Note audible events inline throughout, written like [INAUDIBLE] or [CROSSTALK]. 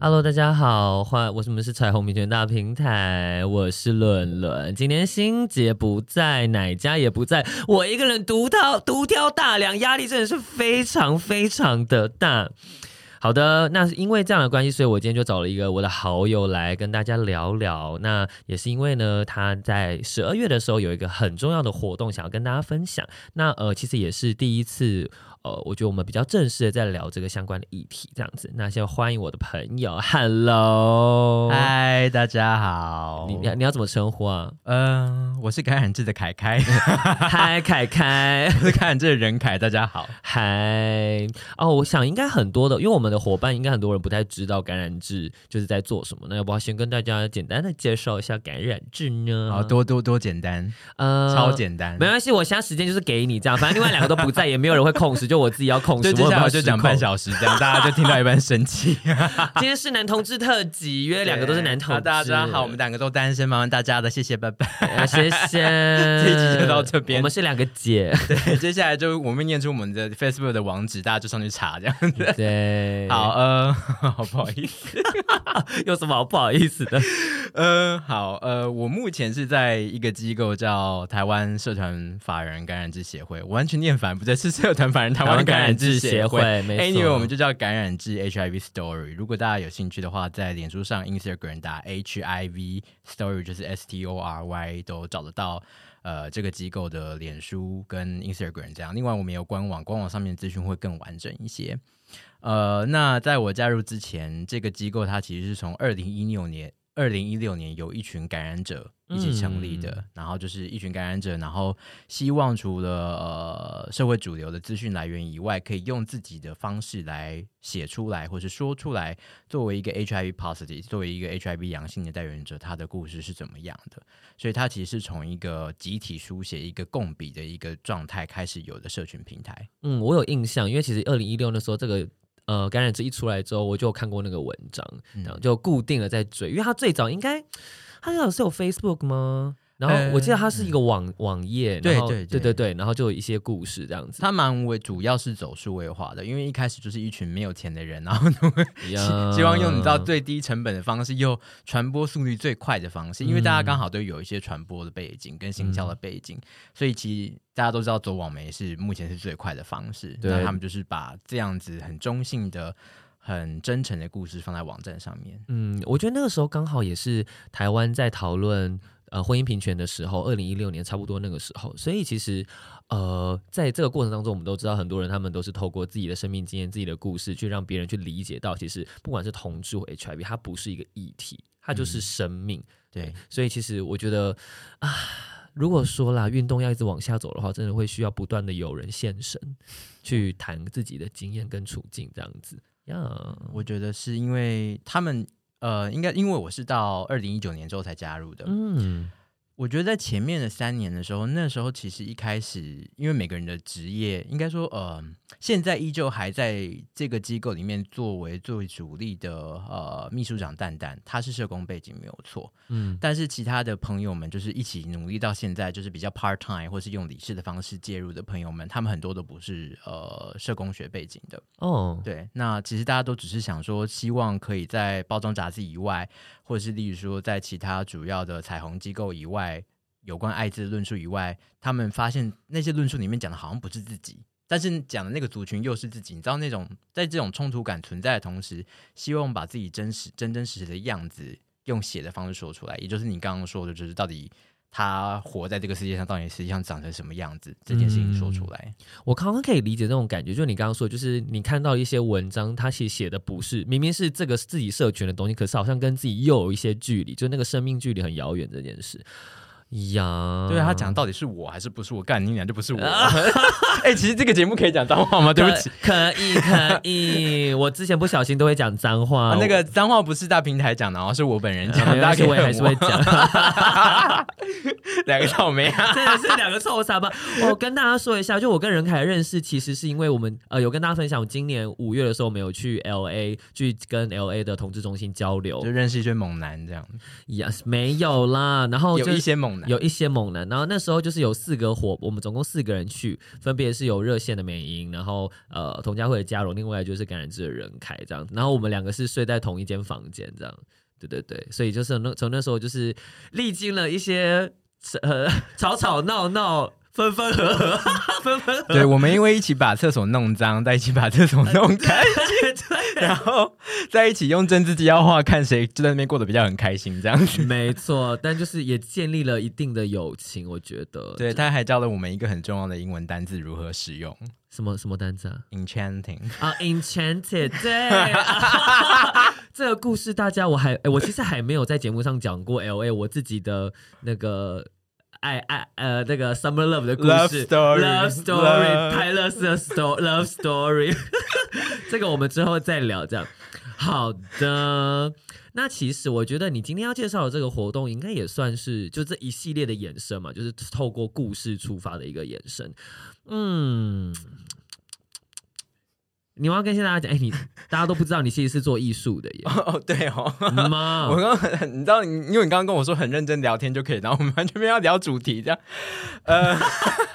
Hello，大家好，欢，我是我们是彩虹平权大平台，我是伦伦。今天欣洁不在，奶家也不在，我一个人独挑独挑大梁，压力真的是非常非常的大。好的，那是因为这样的关系，所以我今天就找了一个我的好友来跟大家聊聊。那也是因为呢，他在十二月的时候有一个很重要的活动，想要跟大家分享。那呃，其实也是第一次。呃，我觉得我们比较正式的在聊这个相关的议题，这样子。那先欢迎我的朋友，Hello，嗨，大家好。你你要怎么称呼啊？嗯、呃，我是感染志的凯凯，[LAUGHS] 嗨，凯凯，我是感染志的任凯，大家好，嗨。哦，我想应该很多的，因为我们的伙伴应该很多人不太知道感染志就是在做什么。那要不要先跟大家简单的介绍一下感染志呢？好，多多多简单，呃，超简单，没关系，我现在时间就是给你这样，反正另外两个都不在，也没有人会控时。就 [LAUGHS] 我自己要控制，接下来就讲半小时这样，大家就听到一半生气。[LAUGHS] 今天是男同志特辑，因为两个都是男同志。大家好，我们两个都单身，麻烦大家的，谢谢，拜拜，谢谢。[LAUGHS] 这一集就到这边，我们是两个姐。对，接下来就我们念出我们的 Facebook 的网址，大家就上去查这样子。对，好，呃，好不好意思，[LAUGHS] 有什么好不好意思的？呃，好，呃，我目前是在一个机构叫台湾社团法人感染之协会，我完全念反，不对，是社团法人台。台湾感染志协会，Anyway，我们就叫感染志 HIV Story。如果大家有兴趣的话，在脸书上 Instagram 打 HIV Story，就是 S T O R Y，都找得到。呃，这个机构的脸书跟 Instagram 这样。另外，我们有官网，官网上面资讯会更完整一些。呃，那在我加入之前，这个机构它其实是从二零一六年。二零一六年有一群感染者一起成立的，嗯、然后就是一群感染者，然后希望除了呃社会主流的资讯来源以外，可以用自己的方式来写出来，或是说出来，作为一个 HIV positive，作为一个 HIV 阳性的代言者，他的故事是怎么样的？所以，他其实是从一个集体书写、一个共笔的一个状态开始有的社群平台。嗯，我有印象，因为其实二零一六那时候这个。呃，感染者一出来之后，我就看过那个文章，然后就固定了在追，因为他最早应该，他最早是有 Facebook 吗？然后我记得它是一个网、嗯、网页，对对对对对，然后就有一些故事这样子。它蛮为主要是走数位化的，因为一开始就是一群没有钱的人，然后希希望用你知道最低成本的方式，又传播速率最快的方式，因为大家刚好都有一些传播的背景跟行销的背景，嗯、所以其实大家都知道走网媒是目前是最快的方式。那他们就是把这样子很中性的、很真诚的故事放在网站上面。嗯，我觉得那个时候刚好也是台湾在讨论。呃，婚姻平权的时候，二零一六年差不多那个时候，所以其实，呃，在这个过程当中，我们都知道很多人他们都是透过自己的生命经验、自己的故事，去让别人去理解到，其实不管是同志或 HIV，它不是一个议题，它就是生命。嗯、对，所以其实我觉得啊，如果说啦，运动要一直往下走的话，真的会需要不断的有人现身，去谈自己的经验跟处境这样子呀。Yeah 我觉得是因为他们。呃，应该因为我是到二零一九年之后才加入的。嗯。我觉得在前面的三年的时候，那时候其实一开始，因为每个人的职业，应该说，呃，现在依旧还在这个机构里面作为作为主力的，呃，秘书长蛋蛋，他是社工背景没有错，嗯，但是其他的朋友们，就是一起努力到现在，就是比较 part time 或是用理事的方式介入的朋友们，他们很多都不是呃社工学背景的。哦，对，那其实大家都只是想说，希望可以在包装杂志以外。或者是例如说，在其他主要的彩虹机构以外，有关艾滋论述以外，他们发现那些论述里面讲的好像不是自己，但是讲的那个族群又是自己。你知道那种在这种冲突感存在的同时，希望把自己真实、真真实实的样子用写的方式说出来，也就是你刚刚说的，就是到底。他活在这个世界上，到底实际上长成什么样子？这件事情说出来，嗯、我刚刚可以理解这种感觉。就你刚刚说，就是你看到一些文章，他写写的不是明明是这个自己社群的东西，可是好像跟自己又有一些距离，就那个生命距离很遥远这件事呀，对他讲到底是我还是不是我干你俩就不是我。[LAUGHS] 哎、欸，其实这个节目可以讲脏话吗？[LAUGHS] 对不起，可以可以。我之前不小心都会讲脏话、啊，[LAUGHS] 那个脏话不是大平台讲的，哦，是我本人讲。的、大家我也还是会讲。两个臭美啊，真的是两个臭傻吧。我跟大家说一下，就我跟任凯认识，其实是因为我们呃有跟大家分享，我今年五月的时候，我们有去 L A 去跟 L A 的同志中心交流，就认识一些猛男这样。Yes，没有啦，然后有一些猛有一些猛男，然后那时候就是有四个伙，我们总共四个人去，分别是有热线的美英，然后呃童佳慧的嘉荣，另外就是感染者的人凯这样，然后我们两个是睡在同一间房间这样，对对对，所以就是那从那时候就是历经了一些呃吵吵闹闹。分分合合，分分合合。对，我们因为一起把厕所弄脏，在一起把厕所弄干 [LAUGHS] 净，然后在一起用政治机要画，看谁就在那边过得比较很开心，这样子。没错，但就是也建立了一定的友情，我觉得。对，他还教了我们一个很重要的英文单字如何使用。什么什么单词啊？Enchanting 啊、uh,，Enchanted。对，[LAUGHS] 这个故事大家我还、欸、我其实还没有在节目上讲过。L A 我自己的那个。爱爱呃，那个 Summer Love 的故事 Love Story, Story，泰勒斯的 Sto Love Story，这个我们之后再聊。这样，好的。那其实我觉得你今天要介绍的这个活动，应该也算是就这一系列的延伸嘛，就是透过故事出发的一个延伸。嗯。你要跟现在大家讲，哎、欸，你 [LAUGHS] 大家都不知道你其实是做艺术的耶。哦，对哦，妈，[LAUGHS] 我刚刚你知道，因为你刚刚跟我说很认真聊天就可以，然后我们完全没有聊主题这样。呃，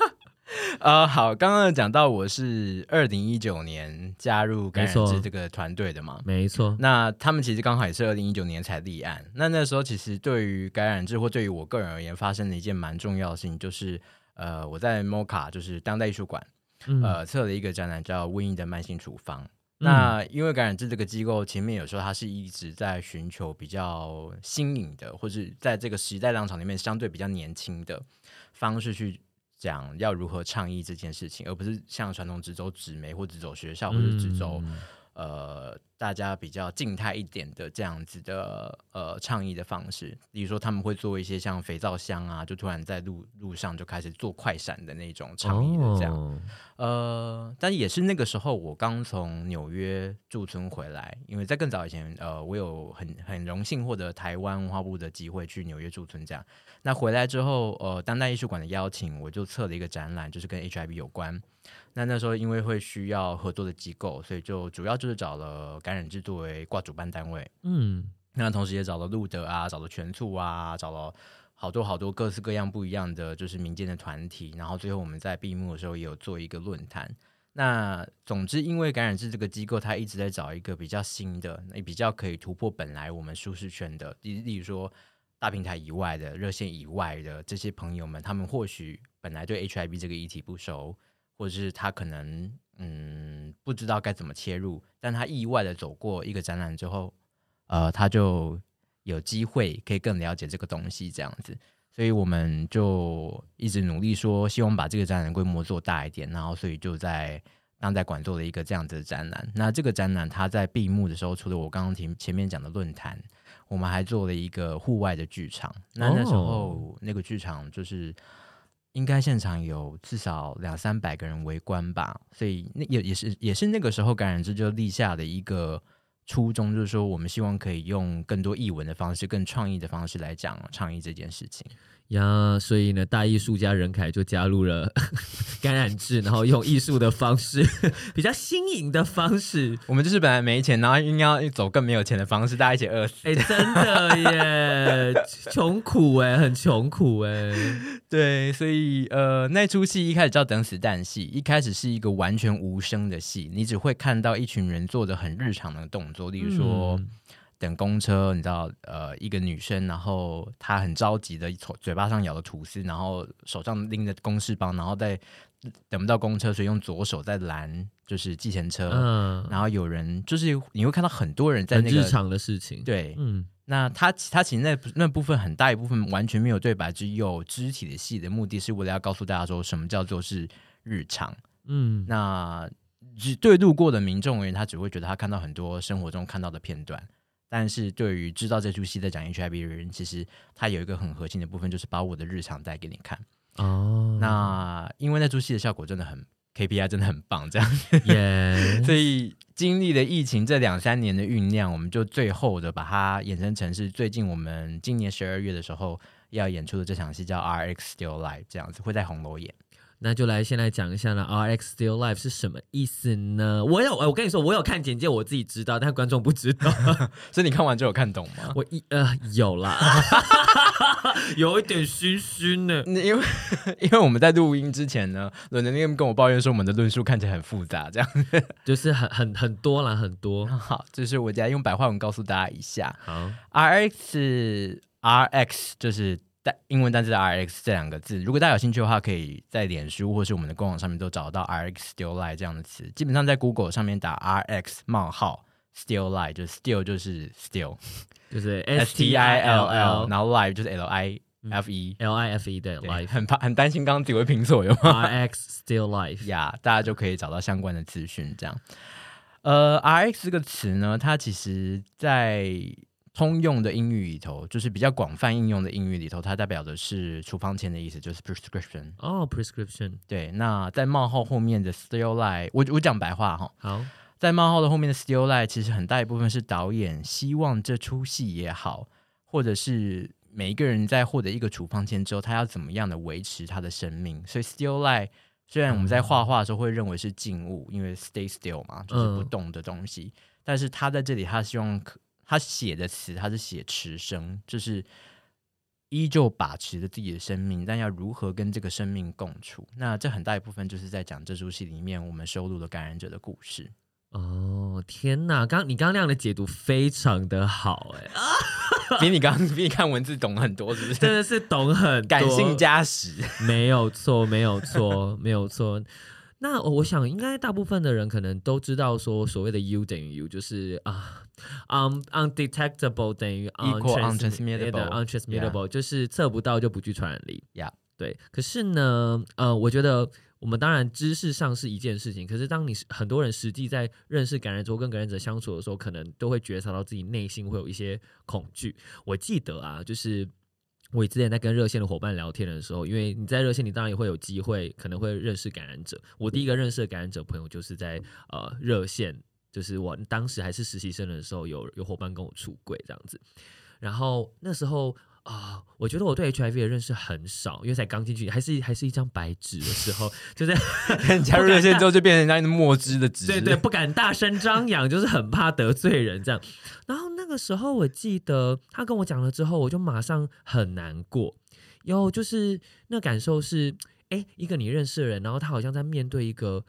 [LAUGHS] 呃，好，刚刚讲到我是二零一九年加入感染志这个团队的嘛，没错。那他们其实刚好也是二零一九年才立案。那那时候其实对于感染志或对于我个人而言，发生了一件蛮重要的事情，就是呃，我在 MOCA 就是当代艺术馆。呃，测了一个展览叫《瘟疫的慢性处方》。嗯。那因为感染症这个机构前面有时候它是一直在寻求比较新颖的，或是在这个时代浪潮里面相对比较年轻的方式去讲要如何倡议这件事情，而不是像传统只走纸媒或只走学校或者只走。嗯呃，大家比较静态一点的这样子的呃倡议的方式，比如说他们会做一些像肥皂箱啊，就突然在路路上就开始做快闪的那种倡议的这样。Oh. 呃，但也是那个时候，我刚从纽约驻村回来，因为在更早以前，呃，我有很很荣幸获得台湾文化部的机会去纽约驻村这样。那回来之后，呃，当代艺术馆的邀请，我就策了一个展览，就是跟 HIV 有关。那那时候因为会需要合作的机构，所以就主要就是找了感染制作为挂主办单位。嗯，那同时也找了路德啊，找了全促啊，找了好多好多各式各样不一样的就是民间的团体。然后最后我们在闭幕的时候也有做一个论坛。那总之，因为感染制这个机构，它一直在找一个比较新的，也比较可以突破本来我们舒适圈的，例例如说大平台以外的热线以外的这些朋友们，他们或许本来对 HIV 这个议题不熟。或者是他可能嗯不知道该怎么切入，但他意外的走过一个展览之后，呃，他就有机会可以更了解这个东西这样子，所以我们就一直努力说，希望把这个展览规模做大一点，然后所以就在当代馆做了一个这样子的展览。那这个展览它在闭幕的时候，除了我刚刚前前面讲的论坛，我们还做了一个户外的剧场。那那时候那个剧场就是。应该现场有至少两三百个人围观吧，所以那也也是也是那个时候感染志就立下的一个初衷，就是说我们希望可以用更多译文的方式、更创意的方式来讲倡议这件事情。呀，所以呢，大艺术家任凯就加入了 [LAUGHS] 感染制，然后用艺术的方式，[LAUGHS] 比较新颖的方式。我们就是本来没钱，然后应该要走更没有钱的方式，大家一起饿死。哎、欸，真的耶，[LAUGHS] 穷苦哎，很穷苦哎。对，所以呃，那出戏一开始叫等死旦戏，一开始是一个完全无声的戏，你只会看到一群人做的很日常的动作，例如说。嗯等公车，你知道，呃，一个女生，然后她很着急的从嘴巴上咬了吐司，然后手上拎着公事包，然后在等不到公车，所以用左手在拦，就是计程车。嗯，然后有人就是你会看到很多人在那个日常的事情。对，嗯，那他他其实那那部分很大一部分完全没有对白，只有肢体的戏的目的是为了要告诉大家说什么叫做是日常。嗯，那只对路过的民众而言，他只会觉得他看到很多生活中看到的片段。但是对于知道这出戏在讲 HIV 的人，其实他有一个很核心的部分，就是把我的日常带给你看。哦，那因为那出戏的效果真的很 KPI，真的很棒，这样。Yeah. [LAUGHS] 所以经历了疫情这两三年的酝酿，我们就最后的把它衍生成是最近我们今年十二月的时候要演出的这场戏，叫 RX Still Live，这样子会在红楼演。那就来先来讲一下呢，RX Still Life 是什么意思呢？我有，我跟你说，我有看简介，我自己知道，但观众不知道，[LAUGHS] 所以你看完之后有看懂吗？我一呃有啦，[LAUGHS] 有一点虚虚呢，因为因为我们在录音之前呢，伦伦那边跟我抱怨说我们的论述看起来很复杂，这样 [LAUGHS] 就是很很很多啦，很多。好，就是我再用白话文告诉大家一下，好，RX RX 就是。英文单词的 RX 这两个字，如果大家有兴趣的话，可以在脸书或是我们的官网上面都找到 RX Still Life” 这样的词。基本上在 Google 上面打 RX 冒号 Still Life”，就是 Still 就是 Still，就是 S T I L L，然后 Live 就是 L I F E L I F E 对 Live，很怕很担心刚刚自己会拼错，有吗？RX Still Life 呀大家就可以找到相关的资讯。这样，呃，RX 这个词呢，它其实在通用的英语里头，就是比较广泛应用的英语里头，它代表的是处方签的意思，就是 prescription。哦，prescription。对，那在冒号后面的 still life，我我讲白话哈。好，在冒号的后面的 still life，其实很大一部分是导演希望这出戏也好，或者是每一个人在获得一个处方签之后，他要怎么样的维持他的生命。所以 still life 虽然我们在画画的时候会认为是静物，因为 stay still 嘛，就是不动的东西，嗯、但是他在这里，他希望他写的词，他是写持生，就是依旧把持着自己的生命，但要如何跟这个生命共处？那这很大一部分就是在讲这出戏里面我们收录的感染者的故事。哦，天哪！刚你刚刚那样的解读非常的好，哎，比你刚刚比你看文字懂很多，是不是？真的是懂很多，感性加时，没有错，没有错，没有错。那我想，应该大部分的人可能都知道，说所谓的 U 等于 U，就是啊，嗯，undetectable 等于 untransmittable，untransmittable 就是测不到就不具传染力。呀，对。可是呢，呃，我觉得我们当然知识上是一件事情，可是当你很多人实际在认识感染者跟感染者相处的时候，可能都会觉察到自己内心会有一些恐惧。我记得啊，就是。我之前在跟热线的伙伴聊天的时候，因为你在热线，你当然也会有机会，可能会认识感染者。我第一个认识的感染者朋友，就是在呃热线，就是我当时还是实习生的时候，有有伙伴跟我出柜这样子。然后那时候啊、呃，我觉得我对 HIV 的认识很少，因为才刚进去，还是还是一张白纸的时候，就是 [LAUGHS] 加入热线之后就变成人家墨汁的纸，对对，不敢大声张扬，就是很怕得罪人这样。然后那个时候，我记得他跟我讲了之后，我就马上很难过。有就是那感受是，哎，一个你认识的人，然后他好像在面对一个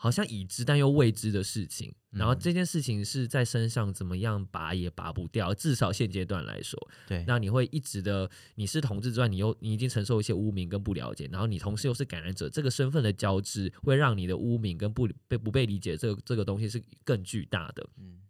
好像已知但又未知的事情，然后这件事情是在身上怎么样拔也拔不掉，至少现阶段来说，对。那你会一直的，你是同志之外，你又你已经承受一些污名跟不了解，然后你同时又是感染者，这个身份的交织会让你的污名跟不被不被理解，这个这个东西是更巨大的，嗯。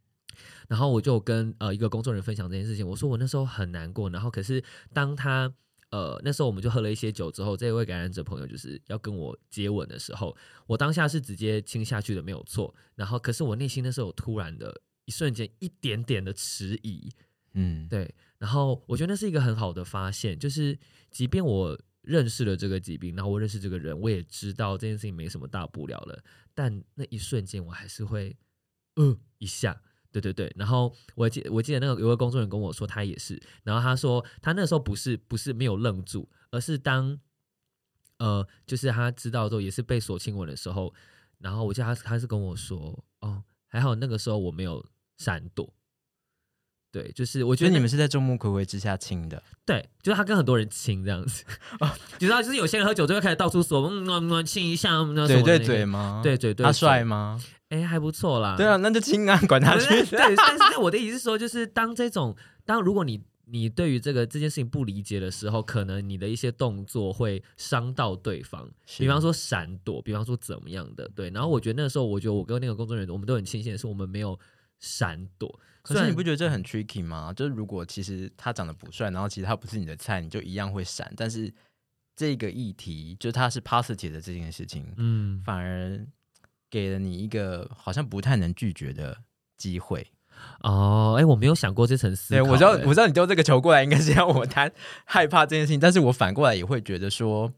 然后我就跟呃一个工作人员分享这件事情，我说我那时候很难过。然后可是当他呃那时候我们就喝了一些酒之后，这位感染者朋友就是要跟我接吻的时候，我当下是直接亲下去的，没有错。然后可是我内心那时候有突然的一瞬间一点点的迟疑，嗯，对。然后我觉得那是一个很好的发现，就是即便我认识了这个疾病，然后我认识这个人，我也知道这件事情没什么大不了了，但那一瞬间我还是会呃一下。对对对，然后我记我记得那个有个工作人员跟我说，他也是，然后他说他那时候不是不是没有愣住，而是当呃就是他知道之后也是被锁亲吻的时候，然后我记得他他是跟我说，哦还好那个时候我没有闪躲，对，就是我觉得你们是在众目睽睽之下亲的，对，就是他跟很多人亲这样子，哦，你知道就是有些人喝酒就会开始到处说嗯嗯嗯亲一下，那对对对吗？对对对，他帅吗？哎，还不错啦。对啊，那就亲啊，管他 [LAUGHS] 去。对，但是 [LAUGHS] 我的意思是说，就是当这种，当如果你你对于这个这件事情不理解的时候，可能你的一些动作会伤到对方。比方说闪躲，比方说怎么样的。对，然后我觉得那时候，我觉得我跟那个工作人员，我们都很庆幸的是，我们没有闪躲。可是你不觉得这很 tricky 吗？就是如果其实他长得不帅，然后其实他不是你的菜，你就一样会闪。但是这个议题，就是他是 positive 的这件事情，嗯，反而。给了你一个好像不太能拒绝的机会，哦，哎，我没有想过这层思考。对，我知道，我知道你丢这个球过来，应该是要我谈害怕这件事情。但是我反过来也会觉得说，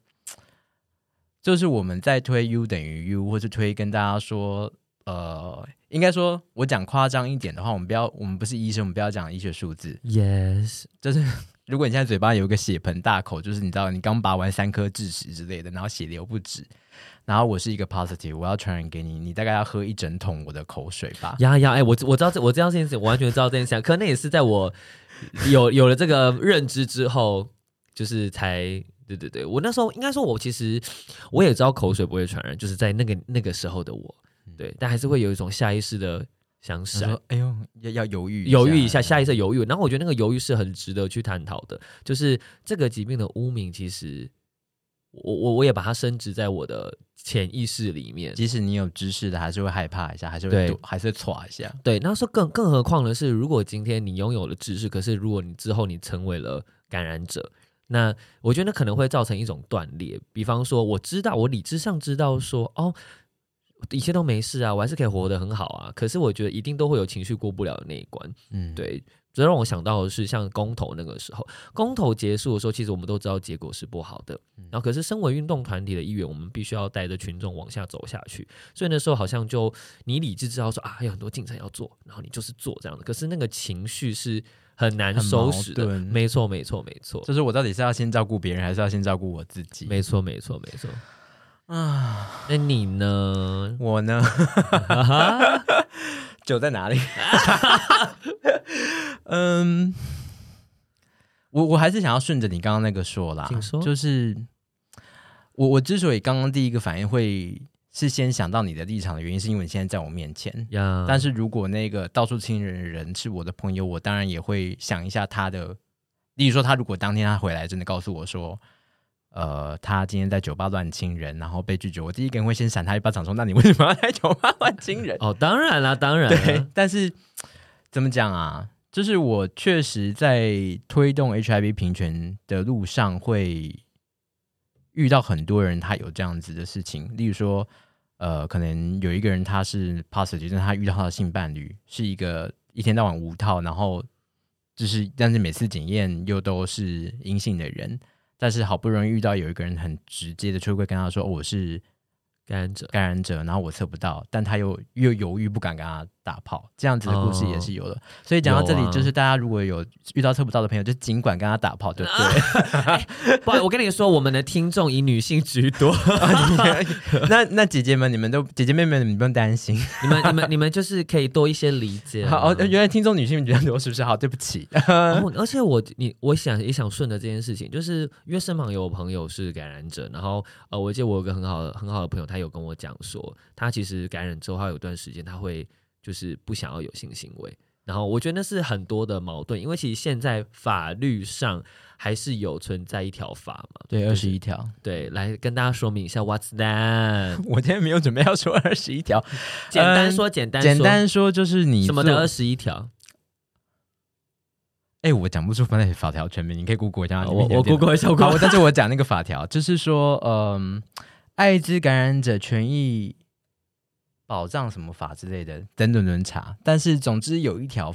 就是我们在推 U 等于 U，或是推跟大家说，呃，应该说我讲夸张一点的话，我们不要，我们不是医生，我们不要讲医学数字。Yes，就是如果你现在嘴巴有一个血盆大口，就是你知道你刚拔完三颗智齿之类的，然后血流不止。然后我是一个 positive，我要传染给你，你大概要喝一整桶我的口水吧？呀呀，哎，我我知道这我知道这件事，我完全知道这件事，[LAUGHS] 可那也是在我有有了这个认知之后，就是才对对对，我那时候应该说，我其实我也知道口水不会传染，就是在那个那个时候的我，对，但还是会有一种下意识的想说，哎呦，要要犹豫犹豫一下，下意识犹豫。然后我觉得那个犹豫是很值得去探讨的，就是这个疾病的污名，其实。我我我也把它升值在我的潜意识里面，即使你有知识的，还是会害怕一下，还是会还是会剉一下。对，那说更更何况的是，如果今天你拥有了知识，可是如果你之后你成为了感染者，那我觉得那可能会造成一种断裂。比方说，我知道我理智上知道说，哦，一切都没事啊，我还是可以活得很好啊。可是我觉得一定都会有情绪过不了的那一关。嗯，对。这让我想到的是，像公投那个时候，公投结束的时候，其实我们都知道结果是不好的。然后，可是身为运动团体的一员，我们必须要带着群众往下走下去。所以那时候好像就你理智知道说啊，还有很多进程要做，然后你就是做这样的。可是那个情绪是很难收拾的。没错，没错，没错。就是我到底是要先照顾别人，还是要先照顾我自己？没错，没错，没错。啊，那你呢？我呢？[LAUGHS] 酒在哪里？[LAUGHS] 嗯，我我还是想要顺着你刚刚那个说啦。就是我我之所以刚刚第一个反应会是先想到你的立场的原因，是因为你现在在我面前。Yeah. 但是如果那个到处亲人的人是我的朋友，我当然也会想一下他的。例如说，他如果当天他回来真的告诉我说。呃，他今天在酒吧乱亲人，然后被拒绝。我第一个人会先闪他一巴掌，说：“那你为什么要在酒吧乱亲人？” [LAUGHS] 哦，当然啦，当然。对，但是怎么讲啊？就是我确实在推动 HIV 平权的路上，会遇到很多人，他有这样子的事情。例如说，呃，可能有一个人他是 positive，但他遇到他的性伴侣是一个一天到晚无套，然后就是但是每次检验又都是阴性的人。但是好不容易遇到有一个人很直接的出柜跟他说，我是感染者，感染者，然后我测不到，但他又又犹豫不敢跟他打炮，这样子的故事也是有的。哦、所以讲到这里，就是大家如果有遇到测不到的朋友，就尽管跟他打炮，对不对？啊、[LAUGHS] 不，我跟你说，我们的听众以女性居多。[LAUGHS] 那那姐姐们，你们都姐姐妹妹，你们不用担心，你们你们你们就是可以多一些理解。好，原来听众女性比较多，是不是？好，对不起。哦、而且我你我想也想顺着这件事情，就是因为身旁有朋友是感染者，然后呃，我记得我有个很好的很好的朋友，他有跟我讲说，他其实感染之后，他有段时间他会。就是不想要有性行为，然后我觉得那是很多的矛盾，因为其实现在法律上还是有存在一条法嘛，对，二十一条，对，来跟大家说明一下，What's that？[LAUGHS] 我今天没有准备要说二十一条，简单说，简单说，简单说就是你什么的二十一条？哎，我讲不出那法条全名，你可以 Google 一下，我我 Google 一下，好，但是我讲那个法条，就是说，嗯，艾滋感染者权益。保障什么法之类的，等等等查。但是总之有一条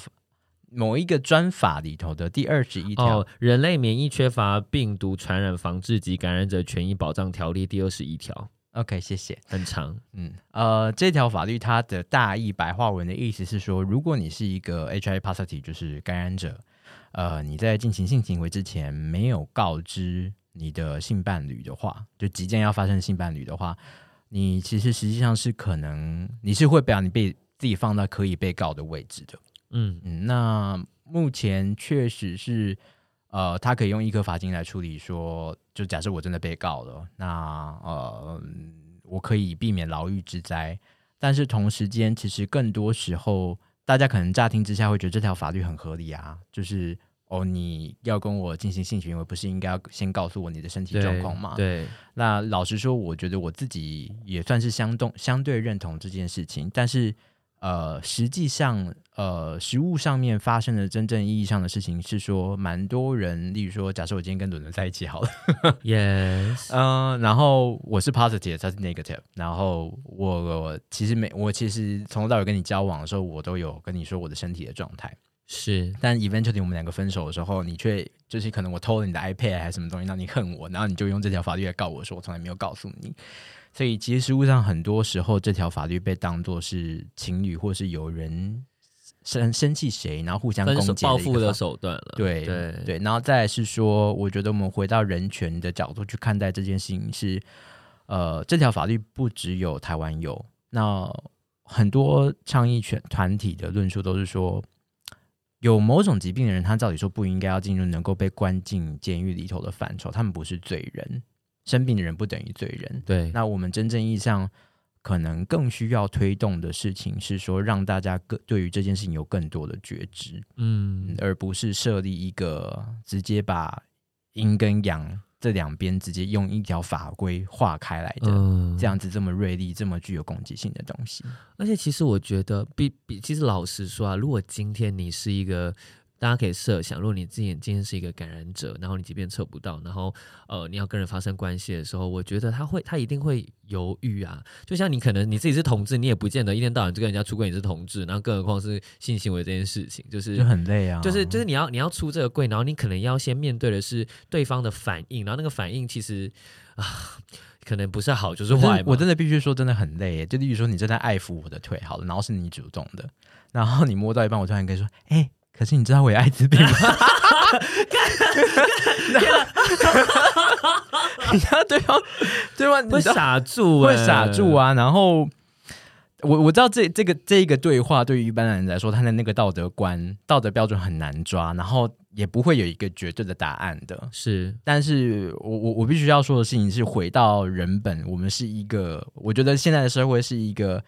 某一个专法里头的第二十一条，哦，《人类免疫缺乏病毒传染防治及感染者权益保障条例》第二十一条。OK，谢谢。很长，嗯，呃，这条法律它的大意白话文的意思是说，如果你是一个 HIV positive，就是感染者，呃，你在进行性行为之前没有告知你的性伴侣的话，就即将要发生性伴侣的话。你其实实际上是可能，你是会把你被自己放到可以被告的位置的，嗯嗯。那目前确实是，呃，他可以用一颗罚金来处理说，说就假设我真的被告了，那呃，我可以避免牢狱之灾。但是同时间，其实更多时候，大家可能乍听之下会觉得这条法律很合理啊，就是。哦，你要跟我进行性行为，不是应该要先告诉我你的身体状况吗？对，那老实说，我觉得我自己也算是相动相对认同这件事情。但是，呃，实际上，呃，实物上面发生的真正意义上的事情是说，蛮多人，例如说，假设我今天跟伦伦在一起好了，[LAUGHS] yes，嗯、呃，然后我是 positive，他是 negative，然后我，我其实没，我其实从头到尾跟你交往的时候，我都有跟你说我的身体的状态是，但 eventually 我们两个分手的时候，你却就是可能我偷了你的 iPad 还是什么东西，让你恨我，然后你就用这条法律来告我说我从来没有告诉你。所以，其实实务上很多时候，这条法律被当作是情侣或是有人生生气谁，然后互相攻击报复的手段了。对对对，然后再来是说，我觉得我们回到人权的角度去看待这件事情是，呃，这条法律不只有台湾有，那很多倡议权团体的论述都是说，有某种疾病的人，他照理说不应该要进入能够被关进监狱里头的范畴，他们不是罪人。生病的人不等于罪人，对。那我们真正意义上可能更需要推动的事情是说，让大家更对于这件事情有更多的觉知，嗯，而不是设立一个直接把阴跟阳这两边直接用一条法规划开来的，嗯，这样子这么锐利、这么具有攻击性的东西。而且，其实我觉得，比比，其实老实说啊，如果今天你是一个。大家可以设想，如果你自己今天是一个感染者，然后你即便测不到，然后呃你要跟人发生关系的时候，我觉得他会他一定会犹豫啊。就像你可能你自己是同志，你也不见得一天到晚就跟人家出柜你是同志，然后更何况是性行为这件事情，就是就很累啊。就是就是你要你要出这个柜，然后你可能要先面对的是对方的反应，然后那个反应其实啊可能不是好就是坏。我真的必须说真的很累，就例如说你正在爱抚我的腿，好了，然后是你主动的，然后你摸到一半，我突然跟你说，哎、欸。可是你知道我有艾滋病吗？你知道对方对方会傻住，会傻住啊！然后我我知道这这个这一个对话对于一般人来说，他的那个道德观、道德标准很难抓，然后也不会有一个绝对的答案的。是，但是我我我必须要说的事情是，回到人本，我们是一个，我觉得现在的社会是一个。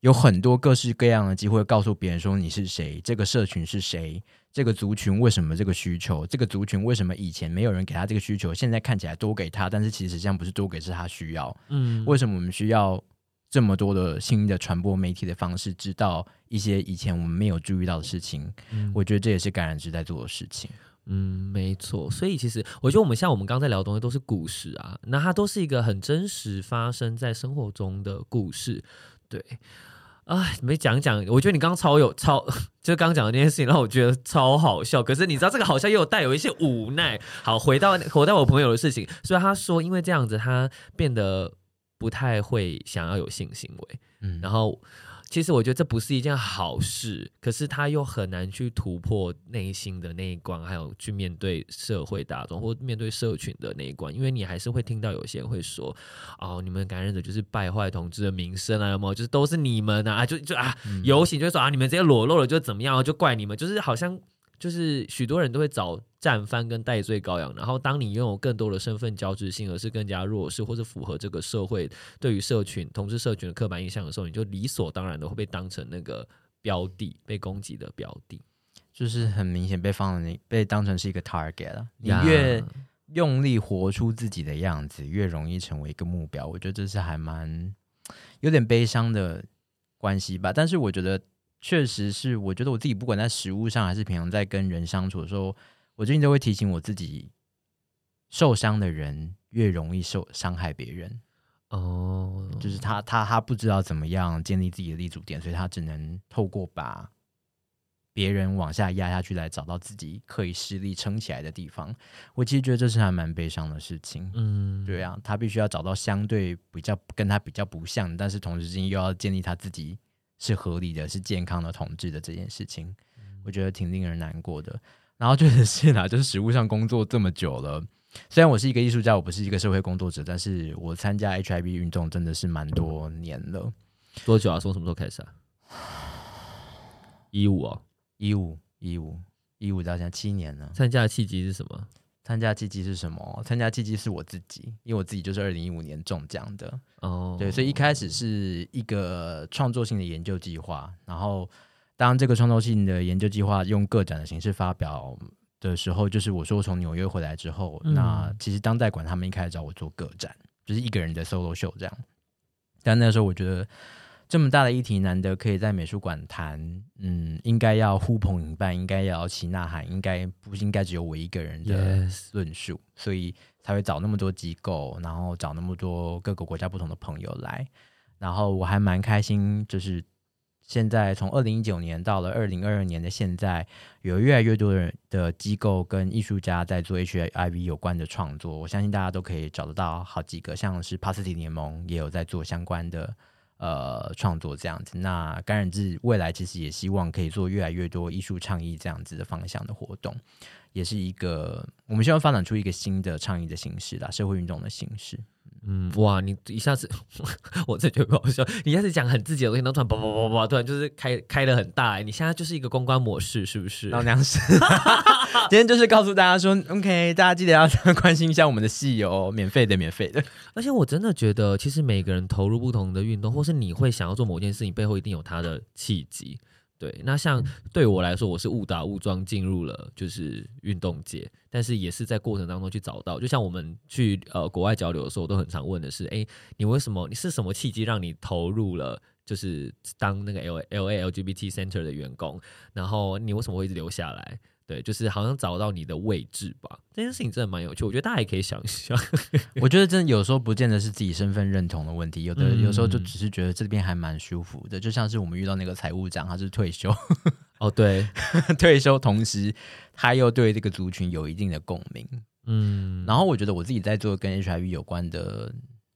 有很多各式各样的机会告诉别人说你是谁，这个社群是谁，这个族群为什么这个需求，这个族群为什么以前没有人给他这个需求，现在看起来多给他，但是其实这样不是多给，是他需要。嗯，为什么我们需要这么多的新的传播媒体的方式，知道一些以前我们没有注意到的事情？嗯，我觉得这也是感染志在做的事情。嗯，没错。所以其实我觉得我们像我们刚才聊的东西都是故事啊，那它都是一个很真实发生在生活中的故事，对。哎，没讲讲，我觉得你刚刚超有超，[LAUGHS] 就刚刚讲的那件事情让我觉得超好笑。可是你知道这个好像又有带有一些无奈。好，回到回到我朋友的事情，所以他说因为这样子，他变得不太会想要有性行为。嗯，然后。其实我觉得这不是一件好事，可是他又很难去突破内心的那一关，还有去面对社会大众或面对社群的那一关，因为你还是会听到有些人会说：“哦，你们感染者就是败坏同志的名声啊，有没有？就是都是你们啊，就就啊，游行就说啊，你们这些裸露了就怎么样，就怪你们，就是好像。”就是许多人都会找战犯跟代罪羔羊，然后当你拥有更多的身份交织性，而是更加弱势或是符合这个社会对于社群同志社群的刻板印象的时候，你就理所当然的会被当成那个标的，被攻击的标的，就是很明显被放了你被当成是一个 target 了。你越用力活出自己的样子，越容易成为一个目标。我觉得这是还蛮有点悲伤的关系吧，但是我觉得。确实是，我觉得我自己不管在食物上还是平常在跟人相处的时候，我最近都会提醒我自己，受伤的人越容易受伤害别人。哦，就是他他他不知道怎么样建立自己的立足点，所以他只能透过把别人往下压下去，来找到自己可以施力撑起来的地方。我其实觉得这是还蛮悲伤的事情。嗯，对啊，他必须要找到相对比较跟他比较不像，但是同时之间又要建立他自己。是合理的，是健康的统治的这件事情，嗯、我觉得挺令人难过的。然后就是是啦，就是实务上工作这么久了，虽然我是一个艺术家，我不是一个社会工作者，但是我参加 HIV 运动真的是蛮多年了。多久啊？从什么时候开始啊？一五哦，一五一五一五到现在七年了。参加的契机是什么？参加契机是什么？参加契机是我自己，因为我自己就是二零一五年中奖的哦。对，所以一开始是一个创作性的研究计划，然后当这个创作性的研究计划用个展的形式发表的时候，就是我说我从纽约回来之后，嗯、那其实当代馆他们一开始找我做个展，就是一个人的 solo show 这样。但那时候我觉得这么大的议题，难得可以在美术馆谈，嗯，应该要呼朋引伴，应该要齐呐喊，应该不应该只有我一个人的论述，Yes. 所以才会找那么多机构，然后找那么多各个国家不同的朋友来，然后我还蛮开心，就是。现在从二零一九年到了二零二二年的现在，有越来越多的的机构跟艺术家在做 HIV 有关的创作。我相信大家都可以找得到好几个，像是帕斯提联盟也有在做相关的呃创作这样子。那感染志未来其实也希望可以做越来越多艺术倡议这样子的方向的活动，也是一个我们希望发展出一个新的倡议的形式啦，社会运动的形式。嗯，哇！你一下子，我这觉得不好笑。你一下子讲很自己的东西，然后突然叭叭叭叭，突然就是开开的很大。你现在就是一个公关模式，是不是？老娘是。[LAUGHS] 今天就是告诉大家说，OK，大家记得要 [LAUGHS] 关心一下我们的戏友，免费的，免费的。[LAUGHS] 而且我真的觉得，其实每个人投入不同的运动，或是你会想要做某件事情，背后一定有他的契机。对，那像对我来说，我是误打误撞进入了就是运动界，但是也是在过程当中去找到。就像我们去呃国外交流的时候，我都很常问的是：哎，你为什么？你是什么契机让你投入了？就是当那个 L L A L G B T Center 的员工，然后你为什么会一直留下来？对，就是好像找到你的位置吧。这件事情真的蛮有趣，我觉得大家也可以想一想。[LAUGHS] 我觉得真的有时候不见得是自己身份认同的问题，有的、嗯、有时候就只是觉得这边还蛮舒服的，就像是我们遇到那个财务长，他是退休。哦，对，[LAUGHS] 退休同时他又对这个族群有一定的共鸣。嗯，然后我觉得我自己在做跟 HIV 有关的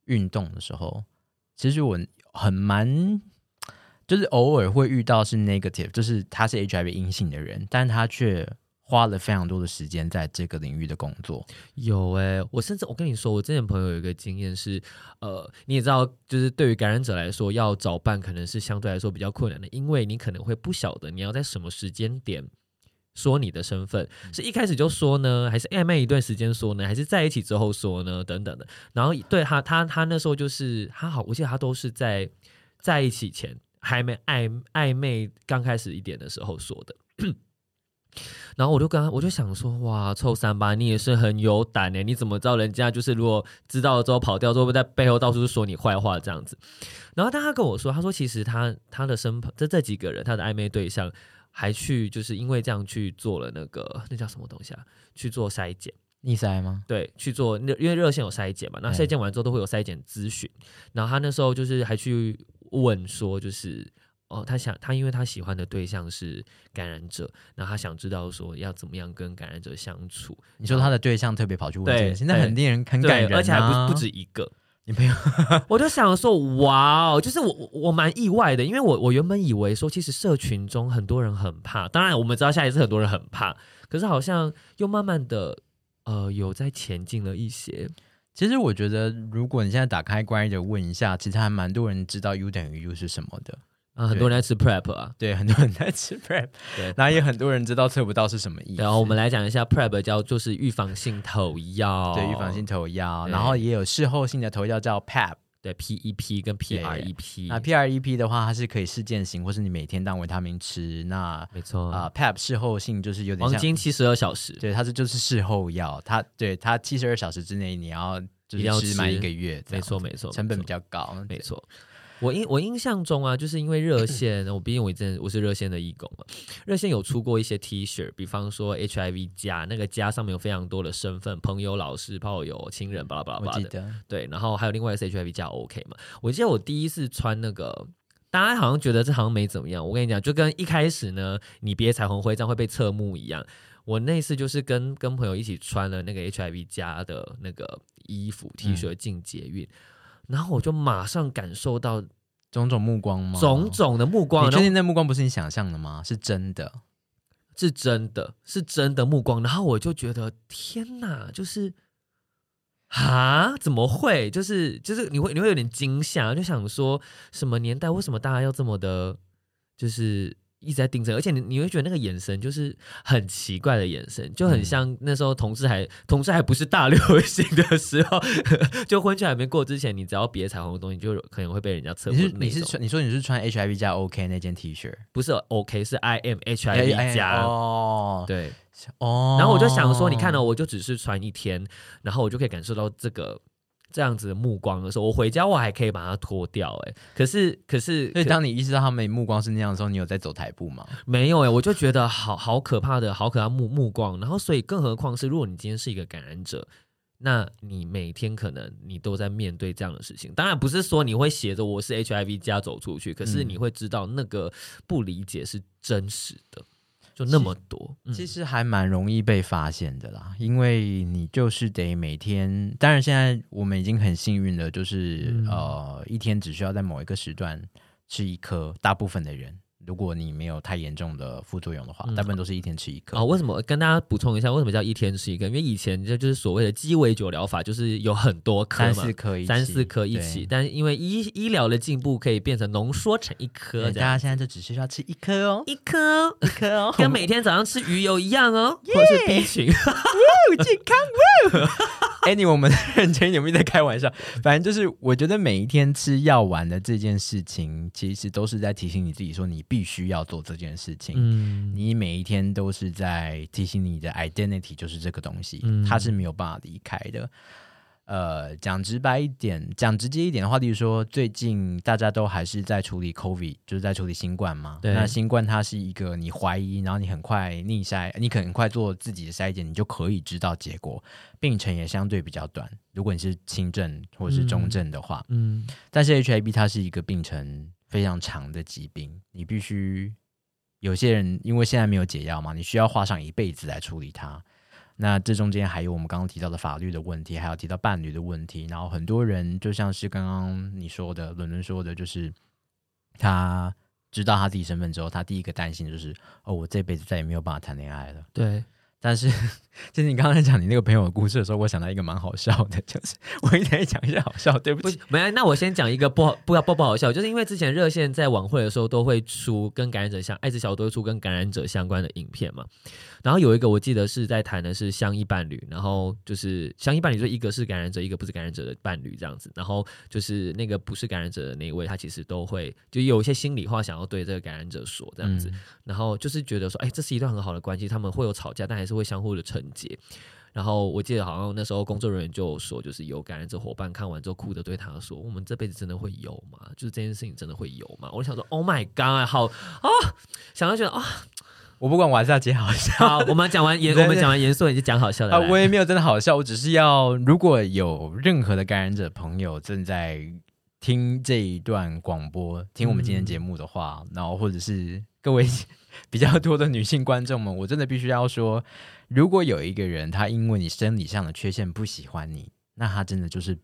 运动的时候，其实我很蛮。就是偶尔会遇到是 negative，就是他是 HIV 阴性的人，但他却花了非常多的时间在这个领域的工作。有哎、欸，我甚至我跟你说，我之前朋友有一个经验是，呃，你也知道，就是对于感染者来说，要找伴可能是相对来说比较困难的，因为你可能会不晓得你要在什么时间点说你的身份，是一开始就说呢，还是暧昧一段时间说呢，还是在一起之后说呢，等等的。然后对他，他他那时候就是他好，我记得他都是在在一起前。还没暧暧昧刚开始一点的时候说的，然后我就跟他，我就想说，哇，臭三八，你也是很有胆哎，你怎么知道人家就是如果知道了之后跑掉之后，会在背后到处说你坏话这样子？然后但他跟我说，他说其实他他的身旁这这几个人，他的暧昧对象还去就是因为这样去做了那个那叫什么东西啊？去做筛检，逆筛吗？对，去做因为热线有筛检嘛，那筛检完之后都会有筛检咨询，然后他那时候就是还去。问说就是哦，他想他因为他喜欢的对象是感染者，然后他想知道说要怎么样跟感染者相处。你说他的对象特别跑去问这个，现在很令人很感人，啊，而且还不不止一个。你朋友，[LAUGHS] 我就想说哇哦，就是我我蛮意外的，因为我我原本以为说其实社群中很多人很怕，当然我们知道下一次很多人很怕，可是好像又慢慢的呃有在前进了一些。其实我觉得，如果你现在打开关于的问一下，其实还蛮多人知道 U 等于 U 是什么的啊，很多人在吃 Prep 啊，对，很多人在吃 [LAUGHS] Prep，对，然后也很多人知道测不到是什么意思。然后我们来讲一下 Prep 叫就是预防性投药，对，预防性投药，然后也有事后性的投药叫 PEP。对，PEP 跟 PREP，那 PREP 的话，它是可以事件型，或是你每天当维他命吃。那没错啊，PEP 事后性就是有点黄金七十二小时，对，它是就是事后药，它对它七十二小时之内你要就是吃满一个月，没错没错，成本比较高，没错。我印我印象中啊，就是因为热 [CLEARS THROAT] 线，我毕竟我真我是热线的义工嘛。热线有出过一些 T 恤，比方说 HIV 加那个加上面有非常多的身份，朋友、老师、炮友、亲人，巴拉巴拉巴拉的。对，然后还有另外是 HIV 加 OK 嘛。我记得我第一次穿那个，大家好像觉得这好像没怎么样。我跟你讲，就跟一开始呢，你别彩虹徽章会被侧目一样。我那次就是跟跟朋友一起穿了那个 HIV 加的那个衣服 T 恤进捷运。嗯然后我就马上感受到种种目光吗？种种的目光。你确定那目光不是你想象的吗？是真的，是真的，是真的目光。然后我就觉得天哪，就是啊，怎么会？就是就是你会你会有点惊吓，就想说什么年代？为什么大家要这么的？就是。一直在盯着，而且你你会觉得那个眼神就是很奇怪的眼神，就很像那时候同事还、嗯、[LAUGHS] 同事还不是大流行的时候，[LAUGHS] 就婚庆还没过之前，你只要别彩虹的东西，就可能会被人家侧目。你是你是穿你说你是穿 HIV 加 OK 那件 T 恤，不是 OK 是 I am HIV 加哦，对哦，然后我就想说，你看到我就只是穿一天，然后我就可以感受到这个。这样子的目光的时候，我回家我还可以把它脱掉，哎，可是可是，所以当你意识到他们目光是那样的时候，你有在走台步吗？没有哎，我就觉得好好可怕的好可怕目目光，然后所以更何况是如果你今天是一个感染者。那你每天可能你都在面对这样的事情，当然不是说你会写着我是 HIV 加走出去，可是你会知道那个不理解是真实的，就那么多，其实还蛮容易被发现的啦，因为你就是得每天，当然现在我们已经很幸运了，就是、嗯、呃一天只需要在某一个时段吃一颗，大部分的人。如果你没有太严重的副作用的话，大部分都是一天吃一颗。哦，为什么？跟大家补充一下，为什么叫一天吃一颗？因为以前就就是所谓的鸡尾酒疗法，就是有很多颗嘛，三四颗一起，三四颗一起。但因为医医疗的进步，可以变成浓缩成一颗。大家现在就只需要吃一颗哦，一颗哦一颗哦，[LAUGHS] 跟每天早上吃鱼油一样哦，[LAUGHS] 或者是 B 群，[LAUGHS] 健康。Anyway，我们认真有没有在开玩笑？反正就是，我觉得每一天吃药丸的这件事情，其实都是在提醒你自己说，你必须要做这件事情。嗯，你每一天都是在提醒你的 identity 就是这个东西，嗯，它是没有办法离开的。呃，讲直白一点，讲直接一点的话，例如说，最近大家都还是在处理 COVID，就是在处理新冠嘛。对。那新冠它是一个你怀疑，然后你很快逆筛，你很快做自己的筛检，你就可以知道结果，病程也相对比较短。如果你是轻症或者是中症的话，嗯。嗯。但是 HIV 它是一个病程非常长的疾病，你必须有些人因为现在没有解药嘛，你需要花上一辈子来处理它。那这中间还有我们刚刚提到的法律的问题，还有提到伴侣的问题，然后很多人就像是刚刚你说的，伦伦说的，就是他知道他自己身份之后，他第一个担心就是哦，我这辈子再也没有办法谈恋爱了。对。但是，[LAUGHS] 就是你刚刚在讲你那个朋友的故事的时候，我想到一个蛮好笑的，[LAUGHS] 就是我一直在讲一些好笑，对不起，不没，那我先讲一个不好，不要不不好笑，就是因为之前热线在晚会的时候都会出跟感染者相，艾滋小都会出跟感染者相关的影片嘛。然后有一个我记得是在谈的是相依伴侣，然后就是相依伴侣，就一个是感染者，一个不是感染者的伴侣这样子。然后就是那个不是感染者的那一位，他其实都会就有一些心里话想要对这个感染者说这样子。嗯、然后就是觉得说，哎，这是一段很好的关系，他们会有吵架，但还是。会相互的承接，然后我记得好像那时候工作人员就说，就是有感染者伙伴看完之后哭着对他说：“我们这辈子真的会有吗？就是这件事情真的会有吗？”我就想说：“Oh my god！好啊，想到觉得啊，我不管，我还是要接好笑。好，我们讲完严，[LAUGHS] 我们讲完严肃，你就讲好笑的。啊，我也没有真的好笑，我只是要，如果有任何的感染者朋友正在听这一段广播，听我们今天节目的话，嗯、然后或者是各位。比较多的女性观众们，我真的必须要说，如果有一个人他因为你生理上的缺陷不喜欢你，那他真的就是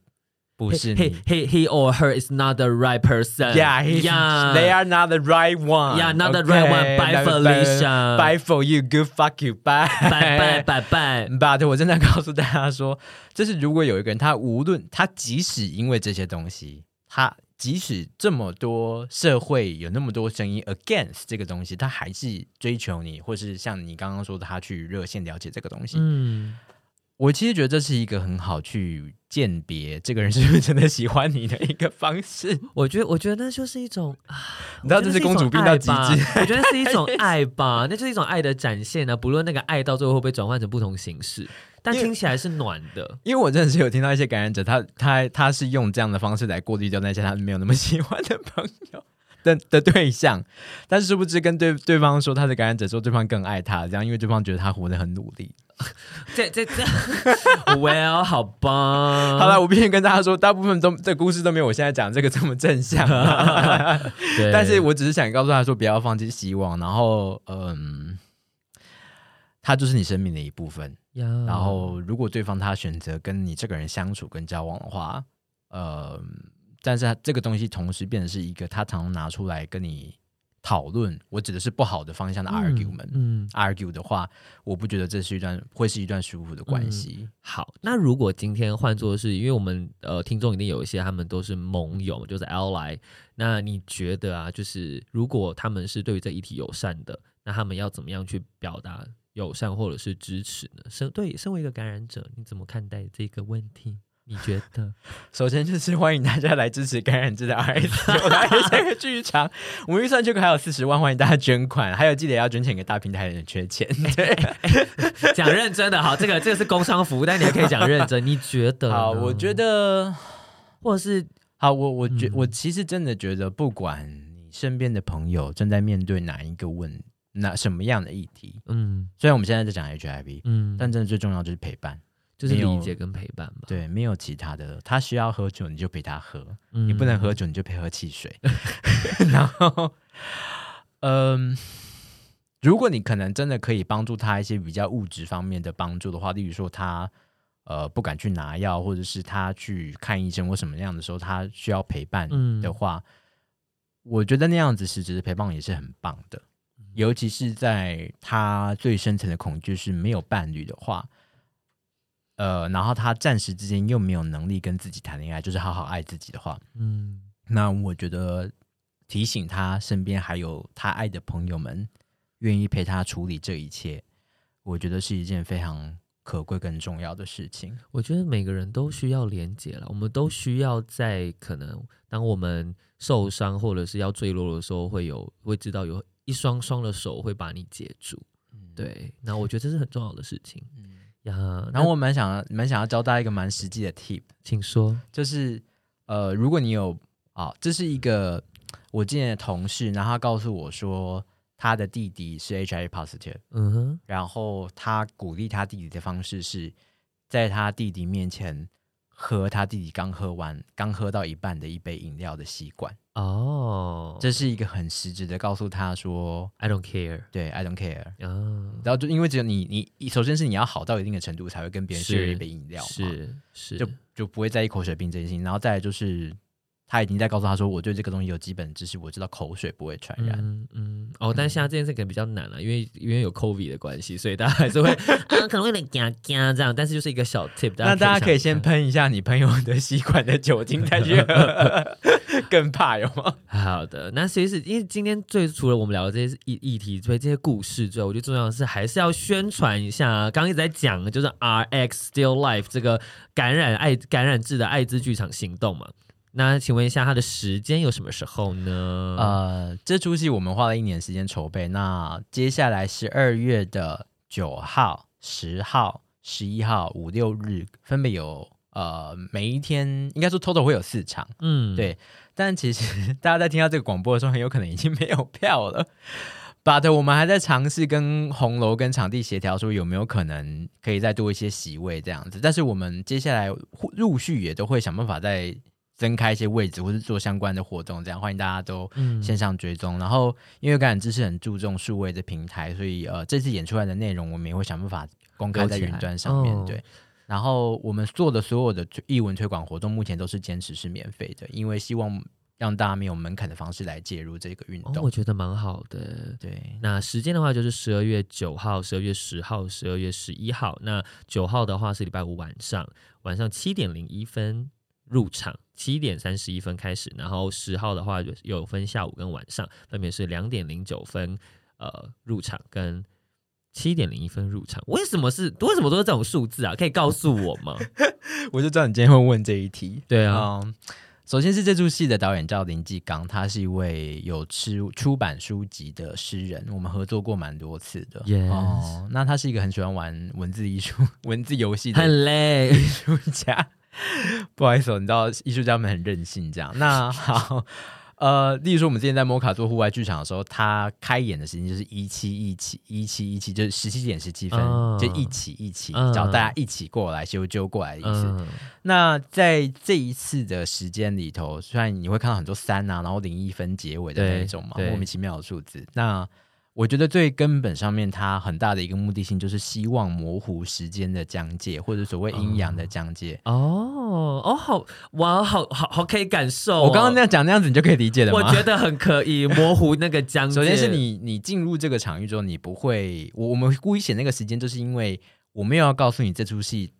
不是你。He he he or her is not the right person. Yeah, yeah, they are not the right one. Yeah, not the right one. Bye, Felicia. Bye for you. Good fuck you. Bye. Bye bye bye bye. But 我真的告诉大家说，就是如果有一个人，他无论他即使因为这些东西，他。即使这么多社会有那么多声音 against 这个东西，他还是追求你，或是像你刚刚说的，他去热线了解这个东西。嗯，我其实觉得这是一个很好去鉴别这个人是不是真的喜欢你的一个方式。我觉得，我觉得那就是一种，你知道这是公主病到极致。我觉得是一种 [LAUGHS] 爱吧，那就是一种爱的展现呢。不论那个爱到最后会不会转换成不同形式。但听起来是暖的，因为我真的是有听到一些感染者，他他他是用这样的方式来过滤掉那些他没有那么喜欢的朋友 [LAUGHS] 的的对象，但是殊不知跟对对方说他的感染者，说对方更爱他，这样因为对方觉得他活得很努力。[LAUGHS] 这这这，Well，好吧，好了，我必须跟大家说，大部分都这故事都没有我现在讲这个这么正向，[LAUGHS] 对但是我只是想告诉他说，不要放弃希望，然后嗯。他就是你生命的一部分.然后如果对方他选择跟你这个人相处跟交往的话，呃，但是他这个东西同时变成是一个他常常拿出来跟你讨论，我指的是不好的方向的 argument，嗯，嗯，argue 的话，我不觉得这是一段会是一段舒服的关系。嗯、好，那如果今天换作是因为我们呃听众一定有一些他们都是盟友，就是 ally，那你觉得啊，就是如果他们是对于这议题友善的，那他们要怎么样去表达？友善或者是支持呢？身对身为一个感染者，你怎么看待这个问题？你觉得？[LAUGHS] 首先就是欢迎大家来支持感染者的 RS 九来这个剧场，我们预算这个还有四十万，欢迎大家捐款，还有记得要捐钱给大平台的人缺钱。对，讲认真的，好，这个这个是工商服务，但你也可以讲认真。你觉得？好，我觉得，或者是好，我我觉、嗯、我其实真的觉得，不管你身边的朋友正在面对哪一个问，哪什么样的议题，嗯，虽然我们现在在讲 HIV，嗯，但真的最重要就是陪伴。就是理解跟陪伴嘛，对，没有其他的。他需要喝酒，你就陪他喝；嗯、你不能喝酒，你就陪喝汽水。[LAUGHS] 然后，嗯、呃，如果你可能真的可以帮助他一些比较物质方面的帮助的话，例如说他呃不敢去拿药，或者是他去看医生或什么样的时候，他需要陪伴的话，嗯、我觉得那样子实质的陪伴也是很棒的。尤其是在他最深层的恐惧是没有伴侣的话。呃，然后他暂时之间又没有能力跟自己谈恋爱，就是好好爱自己的话，嗯，那我觉得提醒他身边还有他爱的朋友们，愿意陪他处理这一切，我觉得是一件非常可贵跟重要的事情。我觉得每个人都需要连接了，我们都需要在可能当我们受伤或者是要坠落的时候，会有会知道有一双双的手会把你接住。嗯，对，那我觉得这是很重要的事情。嗯。呀，然后我蛮想蛮想要教大家一个蛮实际的 tip，请说，就是呃，如果你有啊、哦，这是一个我之前的同事，然后他告诉我说他的弟弟是 HIV positive，嗯哼，然后他鼓励他弟弟的方式是在他弟弟面前喝他弟弟刚喝完、刚喝到一半的一杯饮料的习惯。哦，这是一个很实质的告诉他说，I don't care，对，I don't care。哦，然后就因为只有你，你首先是你要好到一定的程度，才会跟别人 share 一杯饮料，是是，就就不会在意口水病这件事情。然后再来就是。他已经在告诉他说，我对这个东西有基本知识，我知道口水不会传染。嗯嗯。哦，但是现在这件事可能比较难了，因为因为有 COVID 的关系，所以大家还是会、[LAUGHS] 啊、可能会有点惊惊这样。但是就是一个小 tip，大那大家可以先喷一下你朋友的吸管的酒精再去喝，[LAUGHS] 更怕有吗？[LAUGHS] 好的，那其实因为今天最除了我们聊的这些议议题，所以这些故事之外，我觉得重要的是还是要宣传一下。刚刚一直在讲的就是 RX Still Life 这个感染爱感染志的艾滋剧场行动嘛。那请问一下，它的时间有什么时候呢？呃，这出戏我们花了一年时间筹备。那接下来十二月的九号、十号、十一号、五六日，分别有呃每一天应该说 total 会有四场。嗯，对。但其实大家在听到这个广播的时候，很有可能已经没有票了。But [LAUGHS] 我们还在尝试跟红楼跟场地协调，说有没有可能可以再多一些席位这样子。但是我们接下来陆续也都会想办法在。增开一些位置，或是做相关的活动，这样欢迎大家都线上追踪。嗯、然后，因为感染志是很注重数位的平台，所以呃，这次演出来的内容，我们也会想办法公开在云端上面。对，然后我们做的所有的艺文推广活动，目前都是坚持是免费的，因为希望让大家没有门槛的方式来介入这个运动。哦、我觉得蛮好的。对，那时间的话就是十二月九号、十二月十号、十二月十一号。那九号的话是礼拜五晚上，晚上七点零一分。入场七点三十一分开始，然后十号的话有有分下午跟晚上，分别是两点零九分呃入场跟七点零一分入场。为什么是为什么都是这种数字啊？可以告诉我吗？[LAUGHS] 我就知道你今天会问这一题。对啊，嗯，首先是这出戏的导演叫林继刚，他是一位有出出版书籍的诗人，我们合作过蛮多次的。哦，那他是一个很喜欢玩文字艺术、[LAUGHS] 文字游戏的很累艺术家。[LAUGHS] 不好意思，你知道艺术家们很任性，这样。那 [LAUGHS] 好，呃，例如说我们之前在摩卡做户外剧场的时候，他开演的时间就是一七一七一七一七，就是十七点十七分，嗯、就一起一起找大家一起过来修揪过来的意思。嗯、那在这一次的时间里头，虽然你会看到很多三啊，然后零一分结尾的那种嘛，莫名其妙的数字，那。我觉得最根本上面，它很大的一个目的性就是希望模糊时间的疆界，或者所谓阴阳的疆界。哦哦，好哇，好好好，可以感受、哦。我刚刚那样讲那样子，你就可以理解了吗？我觉得很可以 [LAUGHS] 模糊那个疆界。首先是你，你进入这个场域之后，你不会，我我们故意写那个时间，就是因为我没有要告诉你这出戏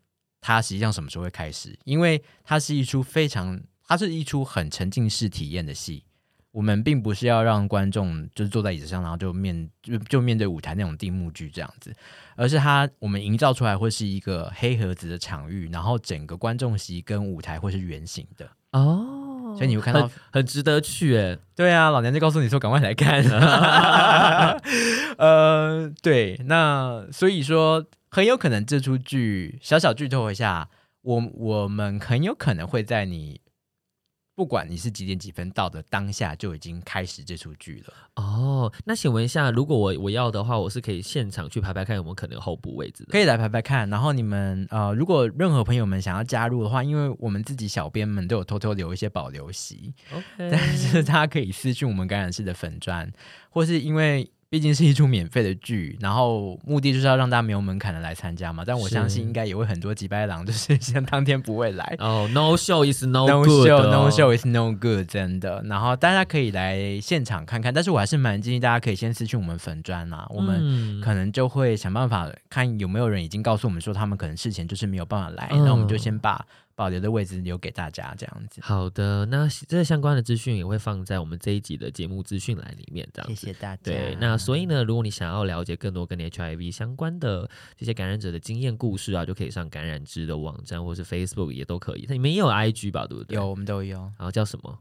它实际上什么时候会开始，因为它是一出非常，它是一出很沉浸式体验的戏。我们并不是要让观众就是坐在椅子上，然后就面就就面对舞台那种定目剧这样子，而是它我们营造出来会是一个黑盒子的场域，然后整个观众席跟舞台会是圆形的哦，所以你会看到很，很值得去诶。对啊，老娘就告诉你说赶快来看。[LAUGHS] 呃，对，那所以说很有可能这出剧小小剧透一下，我我们很有可能会在你。不管你是几点几分到的当下，就已经开始这出剧了。哦，那请问一下，如果我我要的话，我是可以现场去排排看有没有可能候补位置的？可以来排排看。然后你们呃，如果任何朋友们想要加入的话，因为我们自己小编们都有偷偷留一些保留席，OK，[LAUGHS] 但是大家可以私讯我们感染室的粉砖，或是因为。毕竟是一出免费的剧，然后目的就是要让大家没有门槛的来参加嘛。但我相信应该也会很多几百狼，就是像当天不会来。[LAUGHS] 哦、oh,，No show is no good，No show，No show is no good，真的。然后大家可以来现场看看，但是我还是蛮建议大家可以先私讯我们粉专啊，我们可能就会想办法看有没有人已经告诉我们说他们可能事前就是没有办法来，那、嗯、我们就先把。保留的位置留给大家，这样子。好的，那这相关的资讯也会放在我们这一集的节目资讯栏里面，这样子。谢谢大家。对，那所以呢，如果你想要了解更多跟 HIV 相关的这些感染者的经验故事啊，就可以上感染之的网站或是 Facebook 也都可以。它里面也有 IG 吧，对不对？有，我们都有。然后叫什么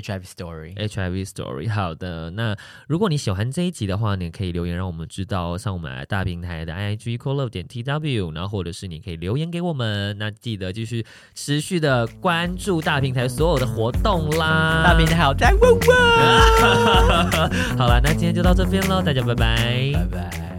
？HIV Story，HIV Story。好的，那如果你喜欢这一集的话，你可以留言让我们知道，上我们大平台的 IG CoLove 点 TW，然后或者是你可以留言给我们。那记得继续持续的关注大平台所有的活动啦，大平台好赞，哇哇！[LAUGHS] 好了，那今天就到这边喽，大家拜拜，拜拜。